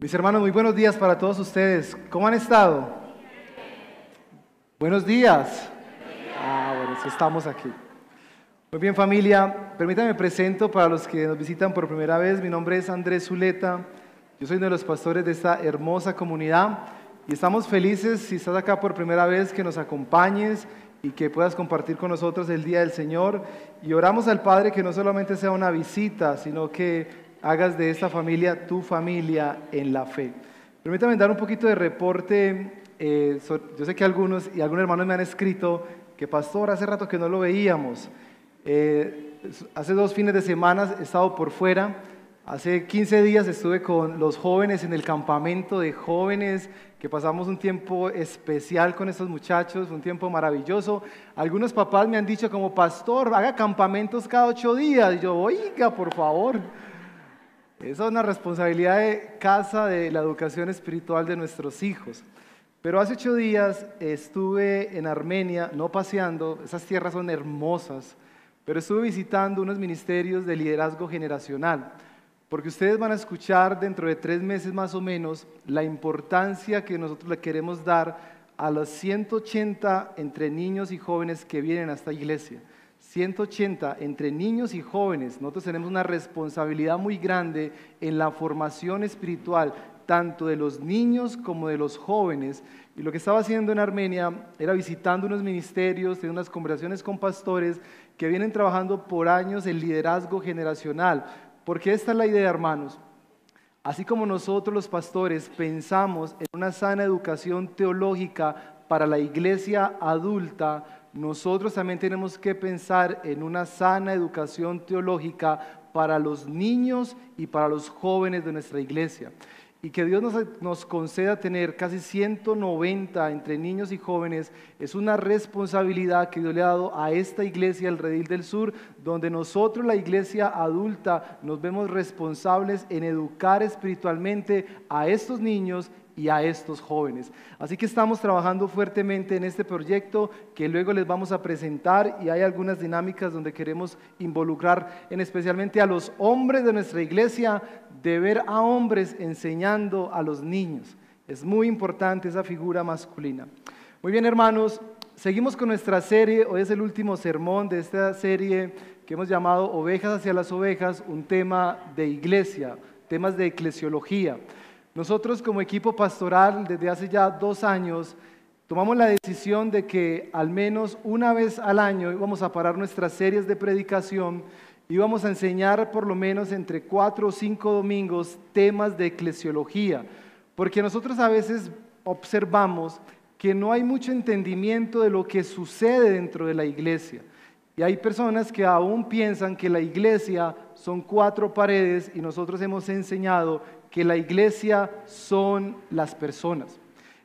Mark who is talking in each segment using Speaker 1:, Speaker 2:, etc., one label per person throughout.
Speaker 1: Mis hermanos, muy buenos días para todos ustedes. ¿Cómo han estado? Buenos días. Ah, bueno, estamos aquí. Muy bien familia, permítanme presento para los que nos visitan por primera vez. Mi nombre es Andrés Zuleta. Yo soy uno de los pastores de esta hermosa comunidad y estamos felices si estás acá por primera vez que nos acompañes y que puedas compartir con nosotros el día del Señor. Y oramos al Padre que no solamente sea una visita, sino que hagas de esta familia tu familia en la fe. Permítame dar un poquito de reporte. Eh, yo sé que algunos y algunos hermanos me han escrito que, pastor, hace rato que no lo veíamos. Eh, hace dos fines de semana he estado por fuera. Hace 15 días estuve con los jóvenes en el campamento de jóvenes, que pasamos un tiempo especial con estos muchachos, un tiempo maravilloso. Algunos papás me han dicho como pastor, haga campamentos cada ocho días. Y yo, oiga, por favor. Esa es una responsabilidad de casa de la educación espiritual de nuestros hijos. Pero hace ocho días estuve en Armenia, no paseando, esas tierras son hermosas, pero estuve visitando unos ministerios de liderazgo generacional, porque ustedes van a escuchar dentro de tres meses más o menos la importancia que nosotros le queremos dar a los 180 entre niños y jóvenes que vienen a esta iglesia. 180 entre niños y jóvenes, nosotros tenemos una responsabilidad muy grande en la formación espiritual, tanto de los niños como de los jóvenes. Y lo que estaba haciendo en Armenia era visitando unos ministerios, teniendo unas conversaciones con pastores que vienen trabajando por años el liderazgo generacional. Porque esta es la idea, hermanos. Así como nosotros los pastores pensamos en una sana educación teológica para la iglesia adulta, nosotros también tenemos que pensar en una sana educación teológica para los niños y para los jóvenes de nuestra iglesia. Y que Dios nos, conceda tener casi 190 entre niños y jóvenes es una responsabilidad que Dios le ha dado a esta iglesia, el Redil del Sur, donde nosotros, la iglesia adulta, nos vemos responsables en educar espiritualmente a estos niños y a estos jóvenes. Así que estamos trabajando fuertemente en este proyecto que luego les vamos a presentar y hay algunas dinámicas donde queremos involucrar en especialmente a los hombres de nuestra iglesia de ver a hombres enseñando a los niños. Es muy importante esa figura masculina. Muy bien, hermanos, seguimos con nuestra serie. Hoy es el último sermón de esta serie que hemos llamado Ovejas hacia las ovejas, un tema de iglesia, temas de eclesiología. Nosotros como equipo pastoral desde hace ya dos años tomamos la decisión de que al menos una vez al año íbamos a parar nuestras series de predicación íbamos a enseñar por lo menos entre cuatro o cinco domingos temas de eclesiología, porque nosotros a veces observamos que no hay mucho entendimiento de lo que sucede dentro de la iglesia. Y hay personas que aún piensan que la iglesia son cuatro paredes y nosotros hemos enseñado que la iglesia son las personas.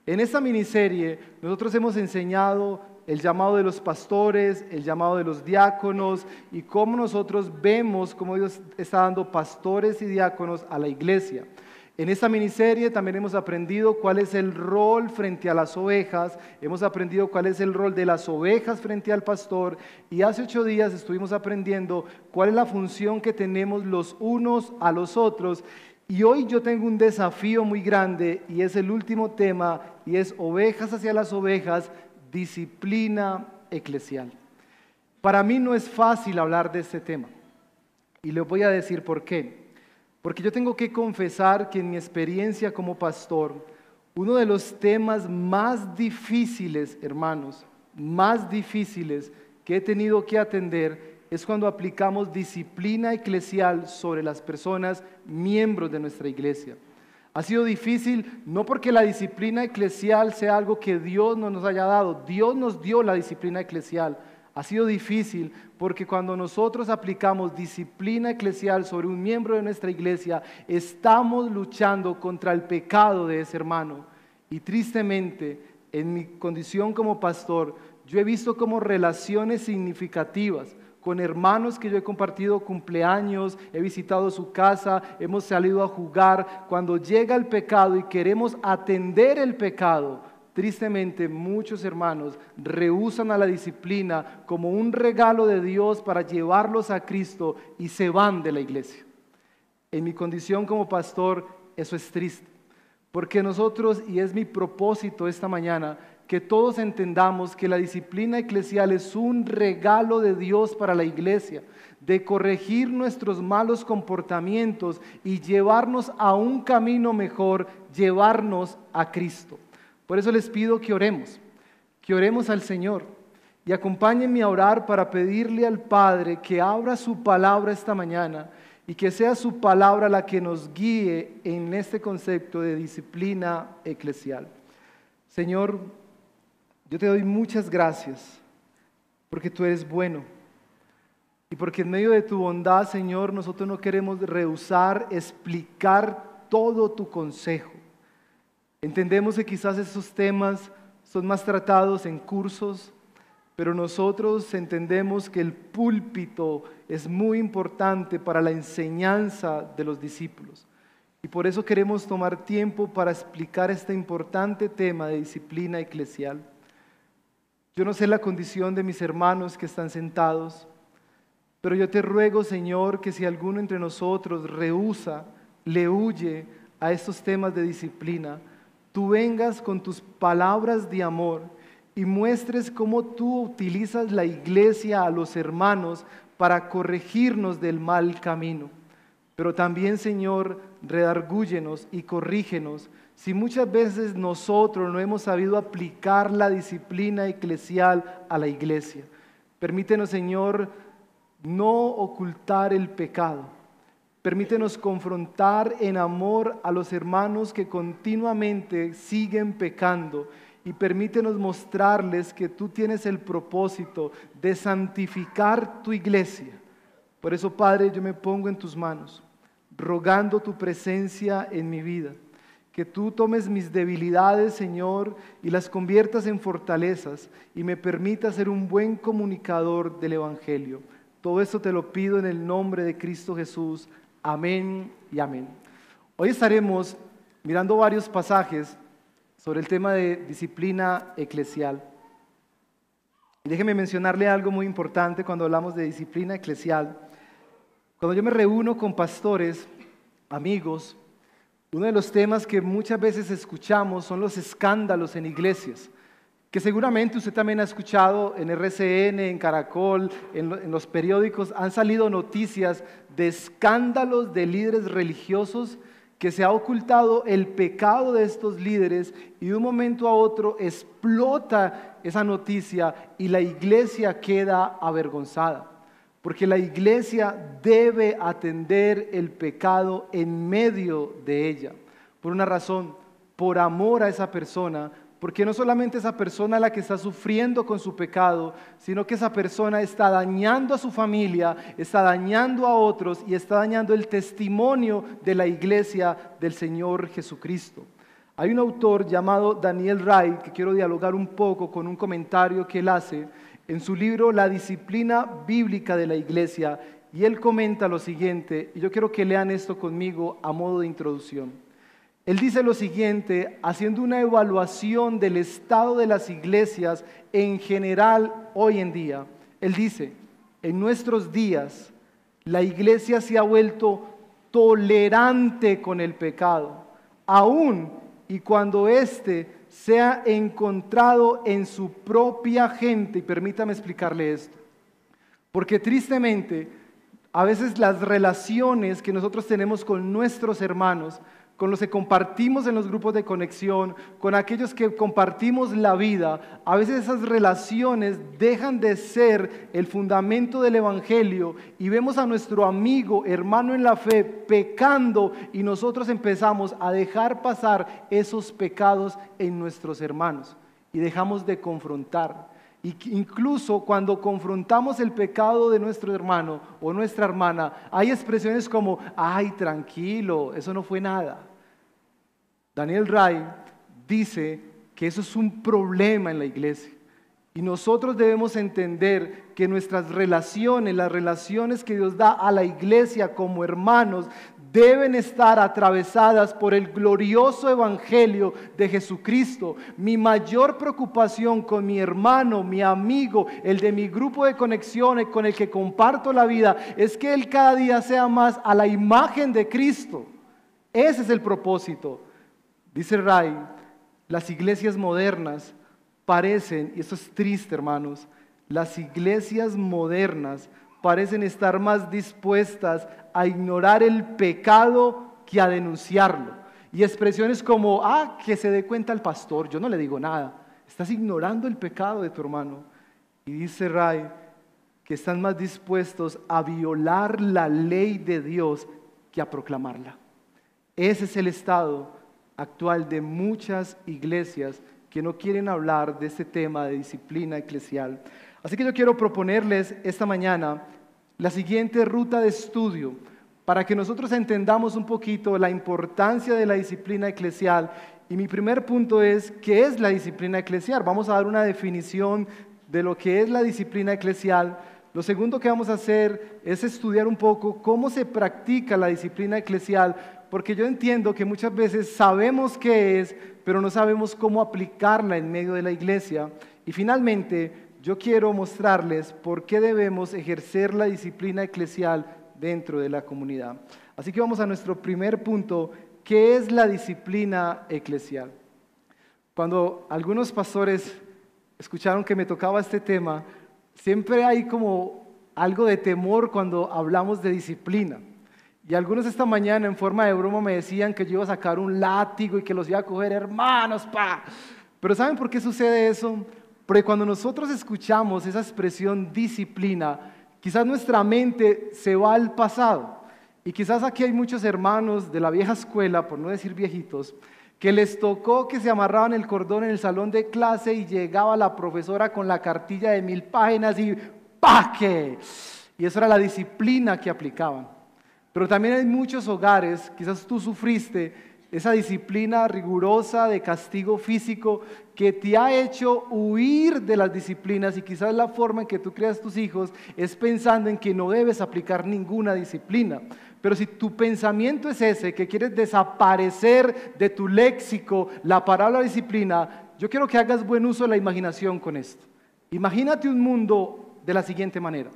Speaker 1: En esta miniserie nosotros hemos enseñado el llamado de los pastores, el llamado de los diáconos y cómo nosotros vemos cómo Dios está dando pastores y diáconos a la iglesia. En esta miniserie también hemos aprendido cuál es el rol frente a las ovejas, hemos aprendido cuál es el rol de las ovejas frente al pastor y hace ocho días estuvimos aprendiendo cuál es la función que tenemos los unos a los otros y hoy yo tengo un desafío muy grande y es el último tema y es ovejas hacia las ovejas, disciplina eclesial. Para mí no es fácil hablar de este tema y les voy a decir por qué. Porque yo tengo que confesar que en mi experiencia como pastor, uno de los temas más difíciles, hermanos, más difíciles que he tenido que atender es cuando aplicamos disciplina eclesial sobre las personas miembros de nuestra iglesia. Ha sido difícil no porque la disciplina eclesial sea algo que Dios no nos haya dado, Dios nos dio la disciplina eclesial. Ha sido difícil porque cuando nosotros aplicamos disciplina eclesial sobre un miembro de nuestra iglesia, estamos luchando contra el pecado de ese hermano. Y tristemente, en mi condición como pastor, yo he visto como relaciones significativas con hermanos que yo he compartido cumpleaños, he visitado su casa, hemos salido a jugar. Cuando llega el pecado y queremos atender el pecado, tristemente muchos hermanos rehusan a la disciplina como un regalo de Dios para llevarlos a Cristo y se van de la iglesia. En mi condición como pastor, eso es triste. porque nosotros, y es mi propósito esta mañana, que todos entendamos que la disciplina eclesial es un regalo de Dios para la iglesia, de corregir nuestros malos comportamientos y llevarnos a un camino mejor, llevarnos a Cristo. Por eso les pido que oremos, que oremos al Señor y acompáñenme a orar para pedirle al Padre que abra su palabra esta mañana y que sea su palabra la que nos guíe en este concepto de disciplina eclesial. Señor, yo te doy muchas gracias porque tú eres bueno y porque en medio de tu bondad, Señor, nosotros no queremos rehusar explicar todo tu consejo. Entendemos que quizás esos temas son más tratados en cursos, pero nosotros entendemos que el púlpito es muy importante para la enseñanza de los discípulos. Y por eso queremos tomar tiempo para explicar este importante tema de disciplina eclesial. Yo no sé la condición de mis hermanos que están sentados, pero yo te ruego, Señor, que si alguno entre nosotros rehúsa, le huye a estos temas de disciplina, tú vengas con tus palabras de amor y muestres cómo tú utilizas la iglesia a los hermanos para corregirnos del mal camino. Pero también, Señor, redargúyenos y corrígenos si muchas veces nosotros no hemos sabido aplicar la disciplina eclesial a la iglesia. Permítenos, Señor, no ocultar el pecado. Permítenos confrontar en amor a los hermanos que continuamente siguen pecando y permítenos mostrarles que tú tienes el propósito de santificar tu iglesia. Por eso, Padre, yo me pongo en tus manos, rogando tu presencia en mi vida. Que tú tomes mis debilidades, Señor, y las conviertas en fortalezas y me permitas ser un buen comunicador del Evangelio. Todo esto te lo pido en el nombre de Cristo Jesús. Amén y amén. Hoy estaremos mirando varios pasajes sobre el tema de disciplina eclesial. déjeme mencionarle algo muy importante cuando hablamos de disciplina eclesial. Cuando yo me reúno con pastores, amigos, uno de los temas que muchas veces escuchamos son los escándalos en iglesias, que seguramente usted también ha escuchado en RCN, en Caracol, en, los periódicos, han salido noticias de escándalos de líderes religiosos que se ha ocultado el pecado de estos líderes y de un momento a otro explota esa noticia y la iglesia queda avergonzada. Porque la iglesia debe atender el pecado en medio de ella. Por una razón, por amor a esa persona, porque no solamente esa persona la que está sufriendo con su pecado, sino que esa persona está dañando a su familia, está dañando a otros y está dañando el testimonio de la iglesia del Señor Jesucristo. Hay un autor llamado Daniel Wright que quiero dialogar un poco con un comentario que él hace en su libro La disciplina bíblica de la iglesia y él comenta lo siguiente, y yo quiero que lean esto conmigo a modo de introducción. Él dice lo siguiente, haciendo una evaluación del estado de las iglesias en general hoy en día. Él dice, en nuestros días la iglesia se ha vuelto tolerante con el pecado, aún y cuando éste sea encontrado en su propia gente. Y permítame explicarle esto. Porque tristemente, a veces las relaciones que nosotros tenemos con nuestros hermanos con los que compartimos en los grupos de conexión, con aquellos que compartimos la vida, a veces esas relaciones dejan de ser el fundamento del Evangelio y vemos a nuestro amigo, hermano en la fe, pecando y nosotros empezamos a dejar pasar esos pecados en nuestros hermanos y dejamos de confrontar. Y incluso cuando confrontamos el pecado de nuestro hermano o nuestra hermana, hay expresiones como, ay, tranquilo, eso no fue nada. Daniel Ray dice que eso es un problema en la iglesia. Y nosotros debemos entender que nuestras relaciones, las relaciones que Dios da a la iglesia como hermanos, deben estar atravesadas por el glorioso evangelio de Jesucristo. Mi mayor preocupación con mi hermano, mi amigo, el de mi grupo de conexiones con el que comparto la vida, es que él cada día sea más a la imagen de Cristo. Ese es el propósito. Dice Ray, las iglesias modernas parecen, y esto es triste hermanos, las iglesias modernas parecen estar más dispuestas a ignorar el pecado que a denunciarlo. Y expresiones como, ah, que se dé cuenta el pastor, yo no le digo nada. Estás ignorando el pecado de tu hermano. Y dice Ray que están más dispuestos a violar la ley de Dios que a proclamarla. Ese es el estado actual de muchas iglesias que no quieren hablar de este tema de disciplina eclesial. Así que yo quiero proponerles esta mañana la siguiente ruta de estudio para que nosotros entendamos un poquito la importancia de la disciplina eclesial. Y mi primer punto es, ¿qué es la disciplina eclesial? Vamos a dar una definición de lo que es la disciplina eclesial. Lo segundo que vamos a hacer es estudiar un poco cómo se practica la disciplina eclesial, porque yo entiendo que muchas veces sabemos qué es, pero no sabemos cómo aplicarla en medio de la iglesia. Y finalmente, yo quiero mostrarles por qué debemos ejercer la disciplina eclesial dentro de la comunidad. Así que vamos a nuestro primer punto, ¿qué es la disciplina eclesial? Cuando algunos pastores escucharon que me tocaba este tema, siempre hay como algo de temor cuando hablamos de disciplina. Y algunos esta mañana en forma de broma me decían que yo iba a sacar un látigo y que los iba a coger hermanos, pa. Pero ¿saben por qué sucede eso? Porque cuando nosotros escuchamos esa expresión disciplina, quizás nuestra mente se va al pasado. Y quizás aquí hay muchos hermanos de la vieja escuela, por no decir viejitos, que les tocó que se amarraban el cordón en el salón de clase y llegaba la profesora con la cartilla de mil páginas y ¡paque! Y eso era la disciplina que aplicaban. Pero también hay muchos hogares, quizás tú sufriste esa disciplina rigurosa de castigo físico que te ha hecho huir de las disciplinas y quizás la forma en que tú creas tus hijos es pensando en que no debes aplicar ninguna disciplina. Pero si tu pensamiento es ese, que quieres desaparecer de tu léxico la palabra disciplina, yo quiero que hagas buen uso de la imaginación con esto. Imagínate un mundo de la siguiente manera.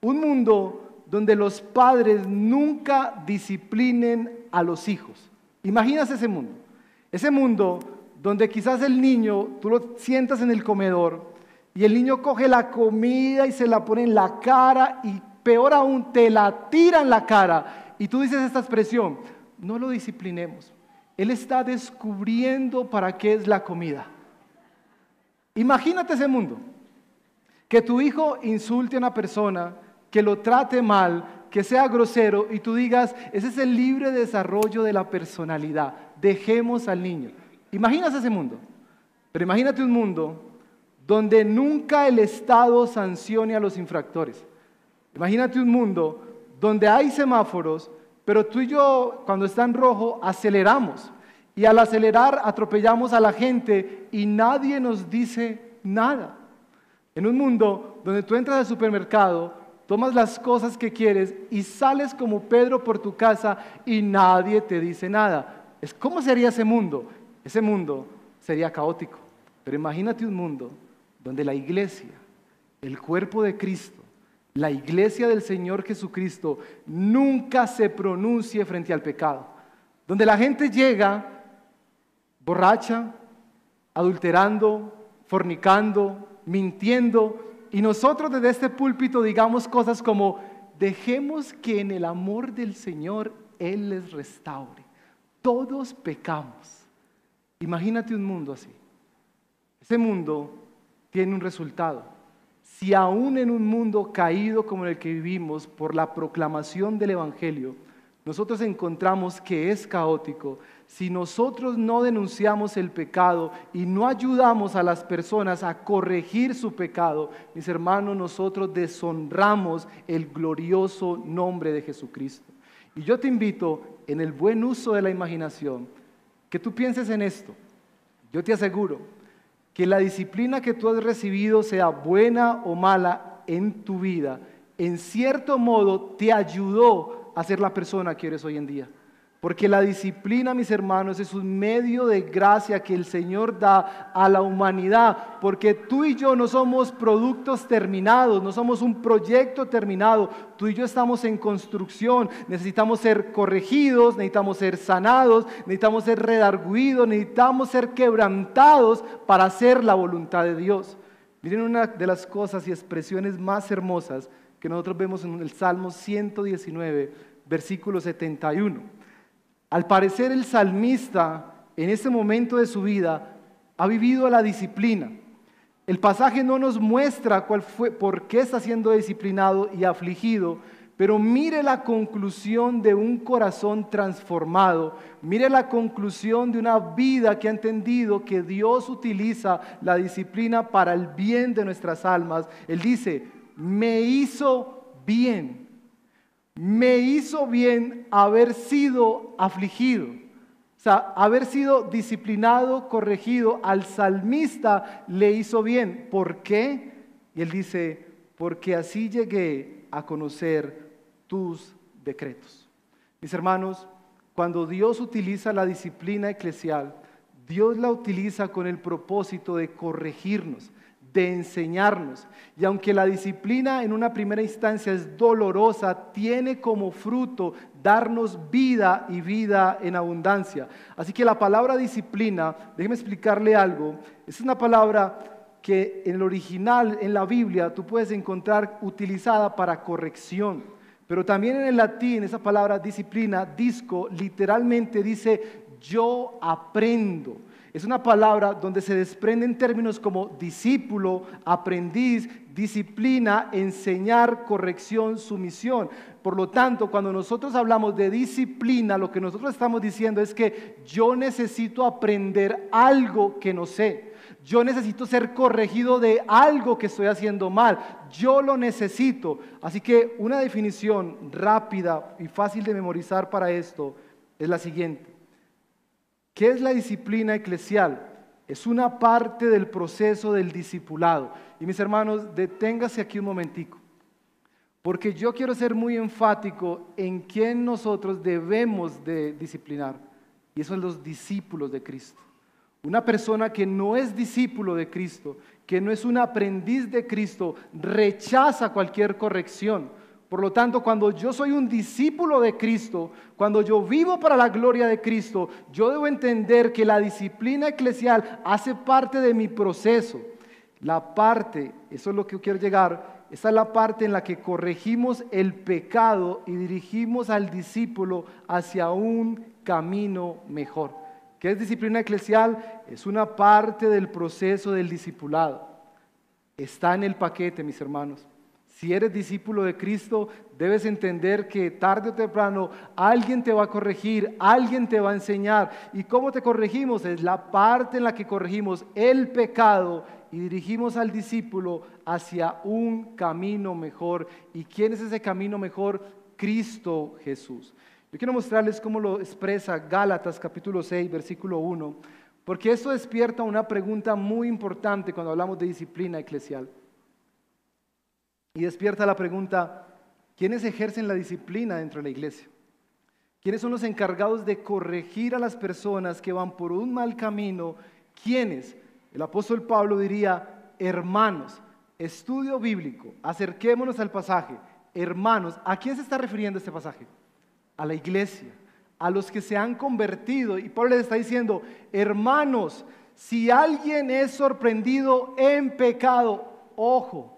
Speaker 1: Un mundo donde los padres nunca disciplinen a los hijos. Imaginas ese mundo. Ese mundo donde quizás el niño, tú lo sientas en el comedor y el niño coge la comida y se la pone en la cara y peor aún, te la tira en la cara. Y tú dices esta expresión, no lo disciplinemos. Él está descubriendo para qué es la comida. Imagínate ese mundo. Que tu hijo insulte a una persona, que lo trate mal, que sea grosero y tú digas, ese es el libre desarrollo de la personalidad, dejemos al niño. Imaginas ese mundo, pero imagínate un mundo donde nunca el Estado sancione a los infractores. Imagínate un mundo donde hay semáforos, pero tú y yo cuando está en rojo aceleramos y al acelerar atropellamos a la gente y nadie nos dice nada. En un mundo donde tú entras al supermercado tomas las cosas que quieres y sales como Pedro por tu casa y nadie te dice nada. ¿Cómo sería ese mundo? Ese mundo sería caótico. Pero imagínate un mundo donde la iglesia, el cuerpo de Cristo, la iglesia del Señor Jesucristo nunca se pronuncie frente al pecado. Donde la gente llega borracha, adulterando, fornicando, mintiendo, y nosotros desde este púlpito digamos cosas como, dejemos que en el amor del Señor Él les restaure. Todos pecamos. Imagínate un mundo así. Ese mundo tiene un resultado. Si aún en un mundo caído como el que vivimos por la proclamación del Evangelio, nosotros encontramos que es caótico, si nosotros no denunciamos el pecado y no ayudamos a las personas a corregir su pecado, mis hermanos, nosotros deshonramos el glorioso nombre de Jesucristo. Y yo te invito, en el buen uso de la imaginación, que tú pienses en esto. Yo te aseguro que la disciplina que tú has recibido, sea buena o mala en tu vida, en cierto modo te ayudó a ser la persona que eres hoy en día. Porque la disciplina, mis hermanos, es un medio de gracia que el Señor da a la humanidad. Porque tú y yo no somos productos terminados, no somos un proyecto terminado. Tú y yo estamos en construcción. Necesitamos ser corregidos, necesitamos ser sanados, necesitamos ser redarguidos, necesitamos ser quebrantados para hacer la voluntad de Dios. Miren una de las cosas y expresiones más hermosas que nosotros vemos en el Salmo 119, versículo 71. Al parecer el salmista en ese momento de su vida ha vivido la disciplina. El pasaje no nos muestra cuál fue, por qué está siendo disciplinado y afligido, pero mire la conclusión de un corazón transformado, mire la conclusión de una vida que ha entendido que Dios utiliza la disciplina para el bien de nuestras almas. Él dice, me hizo bien me hizo bien haber sido afligido. O sea, haber sido disciplinado, corregido, al salmista le hizo bien. ¿Por qué? Y él dice, porque así llegué a conocer tus decretos. Mis hermanos, cuando Dios utiliza la disciplina eclesial, Dios la utiliza con el propósito de corregirnos, de enseñarnos. Y aunque la disciplina en una primera instancia es dolorosa, tiene como fruto darnos vida y vida en abundancia. Así que la palabra disciplina, déjeme explicarle algo, es una palabra que en el original, en la Biblia, tú puedes encontrar utilizada para corrección. Pero también en el latín, esa palabra disciplina, disco, literalmente dice yo aprendo. Es una palabra donde se desprenden términos como discípulo, aprendiz, disciplina, enseñar, corrección, sumisión. Por lo tanto, cuando nosotros hablamos de disciplina, lo que nosotros estamos diciendo es que yo necesito aprender algo que no sé. Yo necesito ser corregido de algo que estoy haciendo mal. Yo lo necesito. Así que una definición rápida y fácil de memorizar para esto es la siguiente. ¿Qué es la disciplina eclesial? Es una parte del proceso del discipulado. Y mis hermanos, deténgase aquí un momentico, porque yo quiero ser muy enfático en quién nosotros debemos de disciplinar, y eso son los discípulos de Cristo. Una persona que no es discípulo de Cristo, que no es un aprendiz de Cristo, rechaza cualquier corrección, por lo tanto, cuando yo soy un discípulo de Cristo, cuando yo vivo para la gloria de Cristo, yo debo entender que la disciplina eclesial hace parte de mi proceso. La parte, eso es lo que quiero llegar, es la parte en la que corregimos el pecado y dirigimos al discípulo hacia un camino mejor. ¿Qué es disciplina eclesial? Es una parte del proceso del discipulado. Está en el paquete, mis hermanos. Si eres discípulo de Cristo, debes entender que tarde o temprano alguien te va a corregir, alguien te va a enseñar. ¿Y cómo te corregimos? Es la parte en la que corregimos el pecado y dirigimos al discípulo hacia un camino mejor. ¿Y quién es ese camino mejor? Cristo Jesús. Yo quiero mostrarles cómo lo expresa Gálatas capítulo 6, versículo 1, porque esto despierta una pregunta muy importante cuando hablamos de disciplina eclesial. Y despierta la pregunta, ¿quiénes ejercen la disciplina dentro de la iglesia? ¿Quiénes son los encargados de corregir a las personas que van por un mal camino? ¿Quiénes? El apóstol Pablo diría, hermanos, estudio bíblico, acerquémonos al pasaje. Hermanos, ¿a quién se está refiriendo este pasaje? A la iglesia, a los que se han convertido. Y Pablo les está diciendo, hermanos, si alguien es sorprendido en pecado, ojo,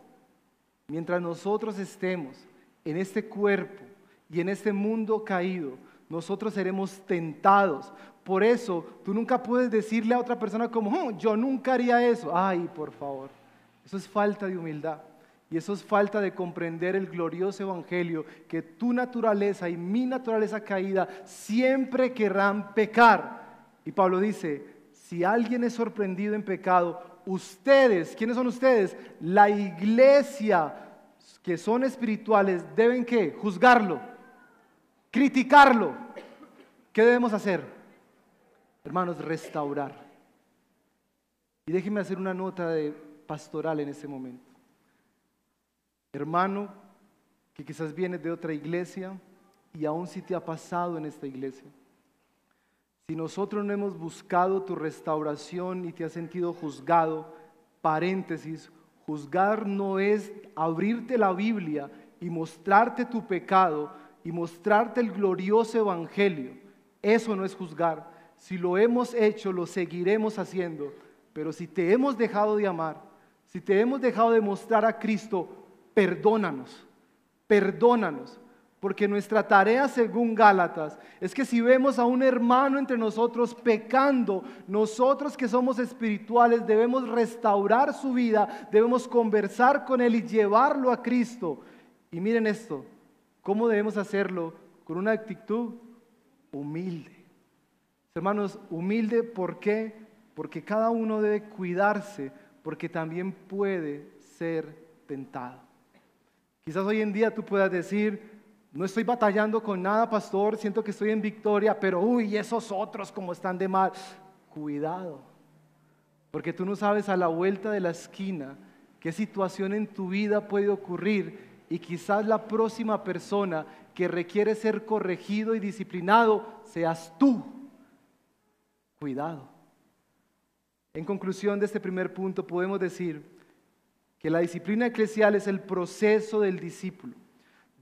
Speaker 1: Mientras nosotros estemos en este cuerpo y en este mundo caído, nosotros seremos tentados. Por eso tú nunca puedes decirle a otra persona como, oh, yo nunca haría eso. Ay, por favor. Eso es falta de humildad. Y eso es falta de comprender el glorioso evangelio, que tu naturaleza y mi naturaleza caída siempre querrán pecar. Y Pablo dice, si alguien es sorprendido en pecado, ustedes, ¿quiénes son ustedes? La iglesia que son espirituales deben que juzgarlo, criticarlo. ¿Qué debemos hacer? Hermanos, restaurar. Y déjenme hacer una nota de pastoral en este momento. Hermano, que quizás viene de otra iglesia y aún si te ha pasado en esta iglesia, si nosotros no hemos buscado tu restauración y te has sentido juzgado, paréntesis, juzgar no es abrirte la Biblia y mostrarte tu pecado y mostrarte el glorioso evangelio. Eso no es juzgar. Si lo hemos hecho, lo seguiremos haciendo. Pero si te hemos dejado de amar, si te hemos dejado de mostrar a Cristo, perdónanos, perdónanos. Porque nuestra tarea, según Gálatas, es que si vemos a un hermano entre nosotros pecando, nosotros que somos espirituales debemos restaurar su vida, debemos conversar con él y llevarlo a Cristo. Y miren esto, ¿cómo debemos hacerlo? Con una actitud humilde. Hermanos, humilde, ¿por qué? Porque cada uno debe cuidarse, porque también puede ser tentado. Quizás hoy en día tú puedas decir, no estoy batallando con nada, pastor, siento que estoy en victoria, pero uy, esos otros como están de mal. Cuidado, porque tú no sabes a la vuelta de la esquina qué situación en tu vida puede ocurrir y quizás la próxima persona que requiere ser corregido y disciplinado seas tú. Cuidado. En conclusión de este primer punto podemos decir que la disciplina eclesial es el proceso del discípulo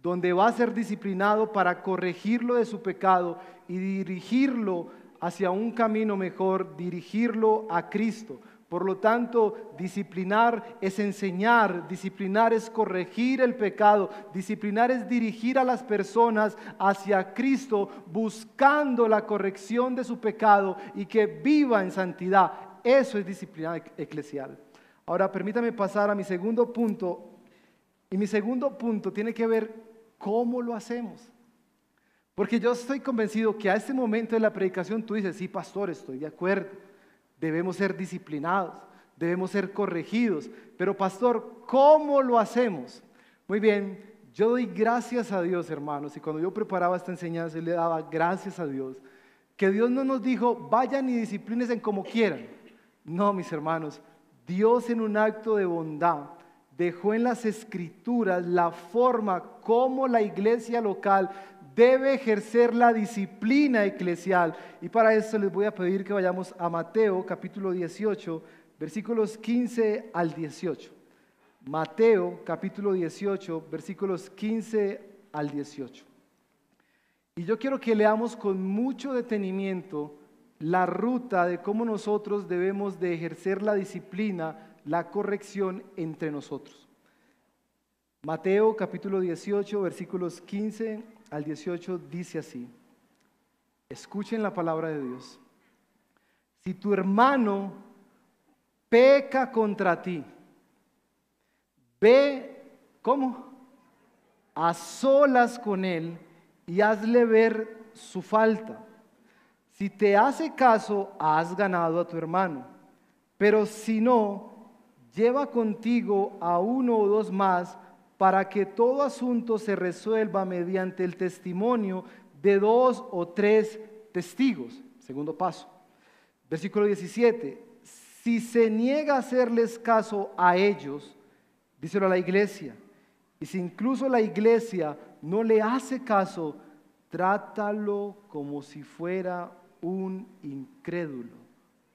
Speaker 1: donde va a ser disciplinado para corregirlo de su pecado y dirigirlo hacia un camino mejor, dirigirlo a Cristo. Por lo tanto, disciplinar es enseñar, disciplinar es corregir el pecado, disciplinar es dirigir a las personas hacia Cristo buscando la corrección de su pecado y que viva en santidad. Eso es disciplina eclesial. Ahora, permítame pasar a mi segundo punto. Y mi segundo punto tiene que ver ¿Cómo lo hacemos? Porque yo estoy convencido que a este momento de la predicación tú dices, sí, pastor, estoy de acuerdo, debemos ser disciplinados, debemos ser corregidos, pero pastor, ¿cómo lo hacemos? Muy bien, yo doy gracias a Dios, hermanos, y cuando yo preparaba esta enseñanza, yo le daba gracias a Dios, que Dios no nos dijo, vayan y disciplínense como quieran. No, mis hermanos, Dios en un acto de bondad dejó en las escrituras la forma como la iglesia local debe ejercer la disciplina eclesial. Y para eso les voy a pedir que vayamos a Mateo capítulo 18, versículos 15 al 18. Mateo capítulo 18, versículos 15 al 18. Y yo quiero que leamos con mucho detenimiento la ruta de cómo nosotros debemos de ejercer la disciplina la corrección entre nosotros. Mateo capítulo 18, versículos 15 al 18 dice así. Escuchen la palabra de Dios. Si tu hermano peca contra ti, ve, ¿cómo? A solas con él y hazle ver su falta. Si te hace caso, has ganado a tu hermano. Pero si no, lleva contigo a uno o dos más para que todo asunto se resuelva mediante el testimonio de dos o tres testigos. Segundo paso. Versículo 17. Si se niega a hacerles caso a ellos, díselo a la iglesia, y si incluso la iglesia no le hace caso, trátalo como si fuera un incrédulo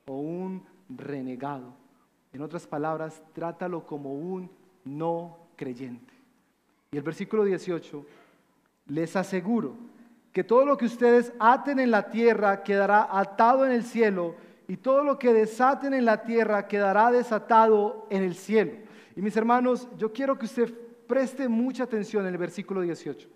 Speaker 1: o un renegado. En otras palabras, trátalo como un no creyente. Y el versículo 18, les aseguro que todo lo que ustedes aten en la tierra quedará atado en el cielo y todo lo que desaten en la tierra quedará desatado en el cielo. Y mis hermanos, yo quiero que usted preste mucha atención en el versículo 18,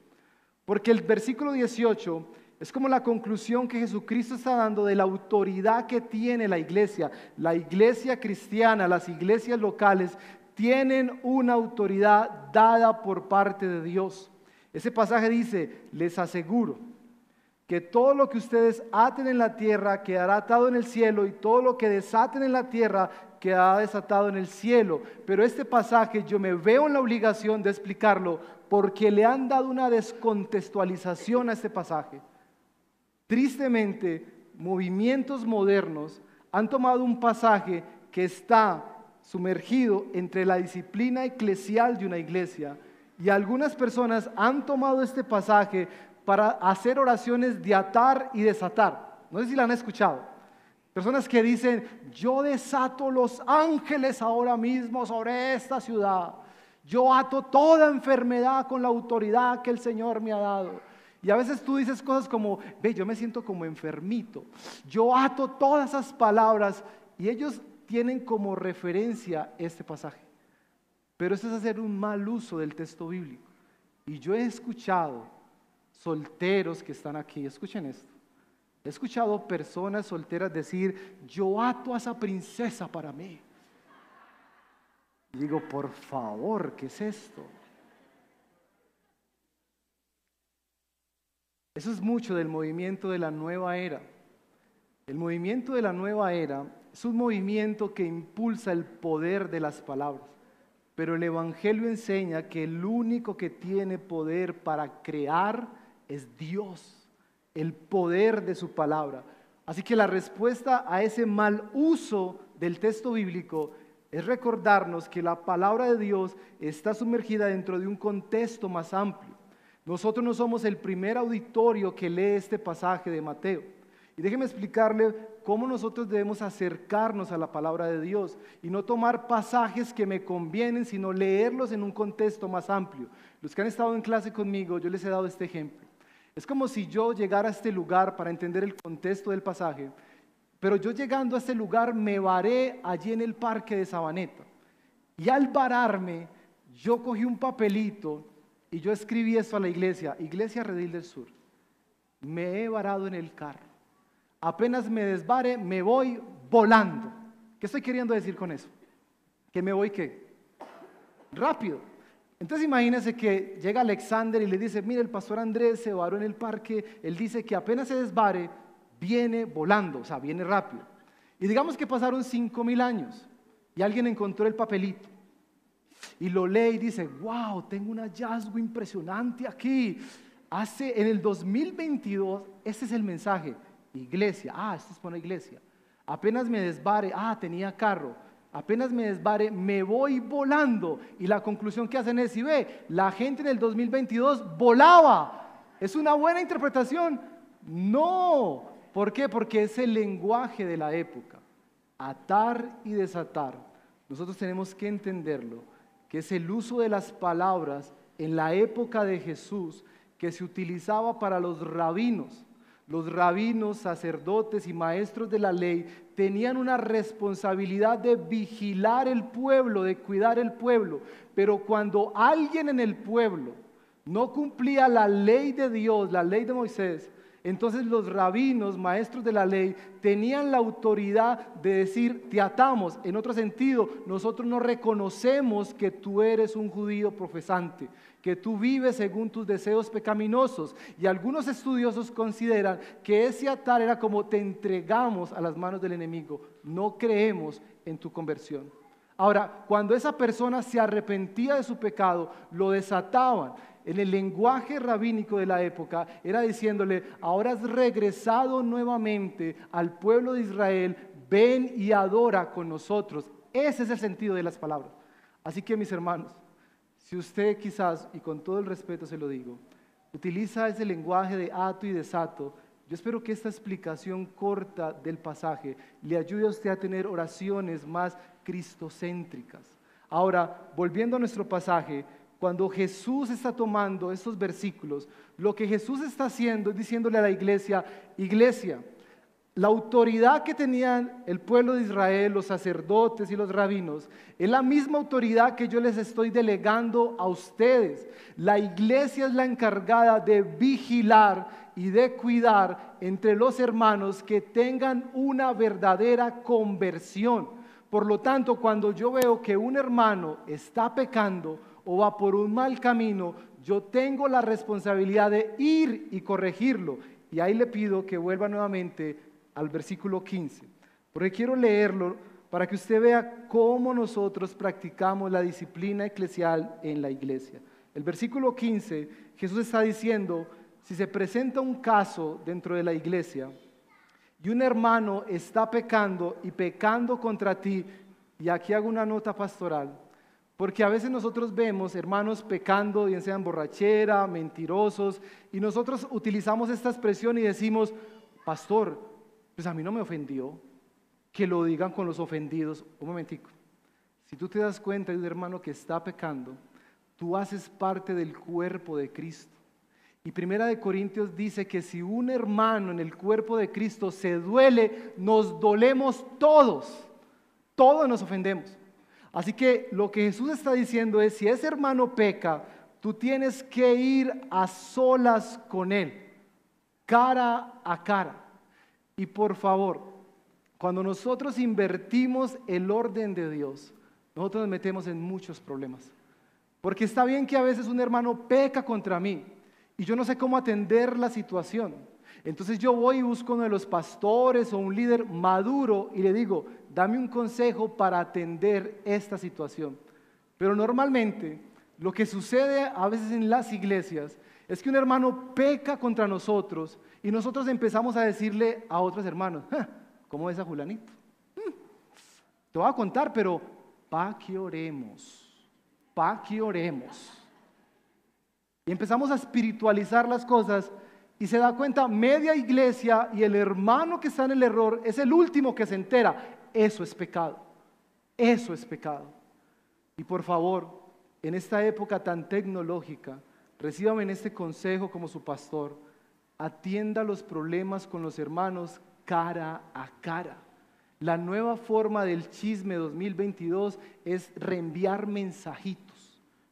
Speaker 1: porque el versículo 18 es como la conclusión que Jesucristo está dando de la autoridad que tiene la iglesia. La iglesia cristiana, las iglesias locales, tienen una autoridad dada por parte de Dios. Ese pasaje dice, les aseguro que todo lo que ustedes aten en la tierra quedará atado en el cielo y todo lo que desaten en la tierra quedará desatado en el cielo. Pero este pasaje yo me veo en la obligación de explicarlo porque le han dado una descontextualización a este pasaje. Tristemente, movimientos modernos han tomado un pasaje que está sumergido entre la disciplina eclesial de una iglesia y algunas personas han tomado este pasaje para hacer oraciones de atar y desatar. No sé si la han escuchado. Personas que dicen, yo desato los ángeles ahora mismo sobre esta ciudad. Yo ato toda enfermedad con la autoridad que el Señor me ha dado. Y a veces tú dices cosas como, ve, yo me siento como enfermito. Yo ato todas esas palabras y ellos tienen como referencia este pasaje. Pero eso es hacer un mal uso del texto bíblico. Y yo he escuchado solteros que están aquí, escuchen esto. He escuchado personas solteras decir, yo ato a esa princesa para mí. Y digo, por favor, ¿qué es esto? Eso es mucho del movimiento de la nueva era. El movimiento de la nueva era es un movimiento que impulsa el poder de las palabras. Pero el Evangelio enseña que el único que tiene poder para crear es Dios, el poder de su palabra. Así que la respuesta a ese mal uso del texto bíblico es recordarnos que la palabra de Dios está sumergida dentro de un contexto más amplio. Nosotros no somos el primer auditorio que lee este pasaje de Mateo. Y déjeme explicarle cómo nosotros debemos acercarnos a la palabra de Dios y no tomar pasajes que me convienen, sino leerlos en un contexto más amplio. Los que han estado en clase conmigo, yo les he dado este ejemplo. Es como si yo llegara a este lugar para entender el contexto del pasaje, pero yo llegando a este lugar me varé allí en el parque de Sabaneta. Y al vararme, yo cogí un papelito y yo escribí esto a la iglesia, Iglesia Redil del Sur. Me he varado en el carro. Apenas me desvare, me voy volando. ¿Qué estoy queriendo decir con eso? Que me voy qué? Rápido. Entonces imagínense que llega Alexander y le dice, mire, el pastor Andrés se varó en el parque, él dice que apenas se desvare, viene volando, o sea, viene rápido. Y digamos que pasaron cinco mil años y alguien encontró el papelito y lo lee y dice, wow, tengo un hallazgo impresionante aquí. Hace en el 2022, este es el mensaje, iglesia, ah, esto es para iglesia. Apenas me desvare, ah, tenía carro. Apenas me desvare, me voy volando. Y la conclusión que hacen es, si ve, la gente en el 2022 volaba. ¿Es una buena interpretación? No. ¿Por qué? Porque es el lenguaje de la época. Atar y desatar. Nosotros tenemos que entenderlo que es el uso de las palabras en la época de Jesús que se utilizaba para los rabinos. Los rabinos, sacerdotes y maestros de la ley tenían una responsabilidad de vigilar el pueblo, de cuidar el pueblo. Pero cuando alguien en el pueblo no cumplía la ley de Dios, la ley de Moisés, entonces los rabinos, maestros de la ley, tenían la autoridad de decir, te atamos. En otro sentido, nosotros no reconocemos que tú eres un judío profesante, que tú vives según tus deseos pecaminosos. Y algunos estudiosos consideran que ese atar era como te entregamos a las manos del enemigo. No creemos en tu conversión. Ahora, cuando esa persona se arrepentía de su pecado, lo desataban en el lenguaje rabínico de la época, era diciéndole, ahora has regresado nuevamente al pueblo de Israel, ven y adora con nosotros. Ese es el sentido de las palabras. Así que mis hermanos, si usted quizás, y con todo el respeto se lo digo, utiliza ese lenguaje de ato y desato, yo espero que esta explicación corta del pasaje le ayude a usted a tener oraciones más cristocéntricas. Ahora, volviendo a nuestro pasaje, cuando Jesús está tomando estos versículos, lo que Jesús está haciendo es diciéndole a la iglesia, iglesia, la autoridad que tenían el pueblo de Israel, los sacerdotes y los rabinos, es la misma autoridad que yo les estoy delegando a ustedes. La iglesia es la encargada de vigilar y de cuidar entre los hermanos que tengan una verdadera conversión. Por lo tanto, cuando yo veo que un hermano está pecando, o va por un mal camino, yo tengo la responsabilidad de ir y corregirlo. Y ahí le pido que vuelva nuevamente al versículo 15, porque quiero leerlo para que usted vea cómo nosotros practicamos la disciplina eclesial en la iglesia. El versículo 15, Jesús está diciendo, si se presenta un caso dentro de la iglesia y un hermano está pecando y pecando contra ti, y aquí hago una nota pastoral, porque a veces nosotros vemos hermanos pecando, bien sean borrachera, mentirosos, y nosotros utilizamos esta expresión y decimos, pastor, pues a mí no me ofendió. Que lo digan con los ofendidos. Un momentico. Si tú te das cuenta de un hermano que está pecando, tú haces parte del cuerpo de Cristo. Y Primera de Corintios dice que si un hermano en el cuerpo de Cristo se duele, nos dolemos todos. Todos nos ofendemos. Así que lo que Jesús está diciendo es, si ese hermano peca, tú tienes que ir a solas con él, cara a cara. Y por favor, cuando nosotros invertimos el orden de Dios, nosotros nos metemos en muchos problemas. Porque está bien que a veces un hermano peca contra mí y yo no sé cómo atender la situación. Entonces yo voy y busco uno de los pastores o un líder maduro y le digo, dame un consejo para atender esta situación. Pero normalmente lo que sucede a veces en las iglesias es que un hermano peca contra nosotros y nosotros empezamos a decirle a otros hermanos, ¿cómo es a Julanito? Hmm, te voy a contar, pero pa' que oremos, pa' que oremos. Y empezamos a espiritualizar las cosas y se da cuenta media iglesia y el hermano que está en el error es el último que se entera. Eso es pecado. Eso es pecado. Y por favor, en esta época tan tecnológica, recíbame en este consejo como su pastor. Atienda los problemas con los hermanos cara a cara. La nueva forma del chisme 2022 es reenviar mensajitos.